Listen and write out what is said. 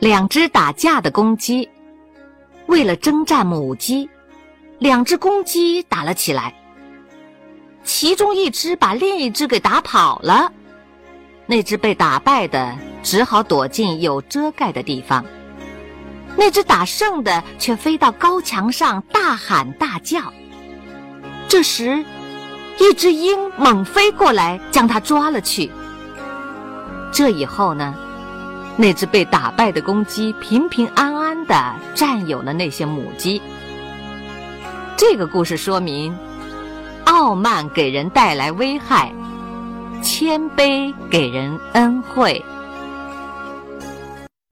两只打架的公鸡，为了征战母鸡，两只公鸡打了起来。其中一只把另一只给打跑了，那只被打败的只好躲进有遮盖的地方。那只打胜的却飞到高墙上大喊大叫。这时，一只鹰猛飞过来，将它抓了去。这以后呢，那只被打败的公鸡平平安安地占有了那些母鸡。这个故事说明，傲慢给人带来危害，谦卑给人恩惠。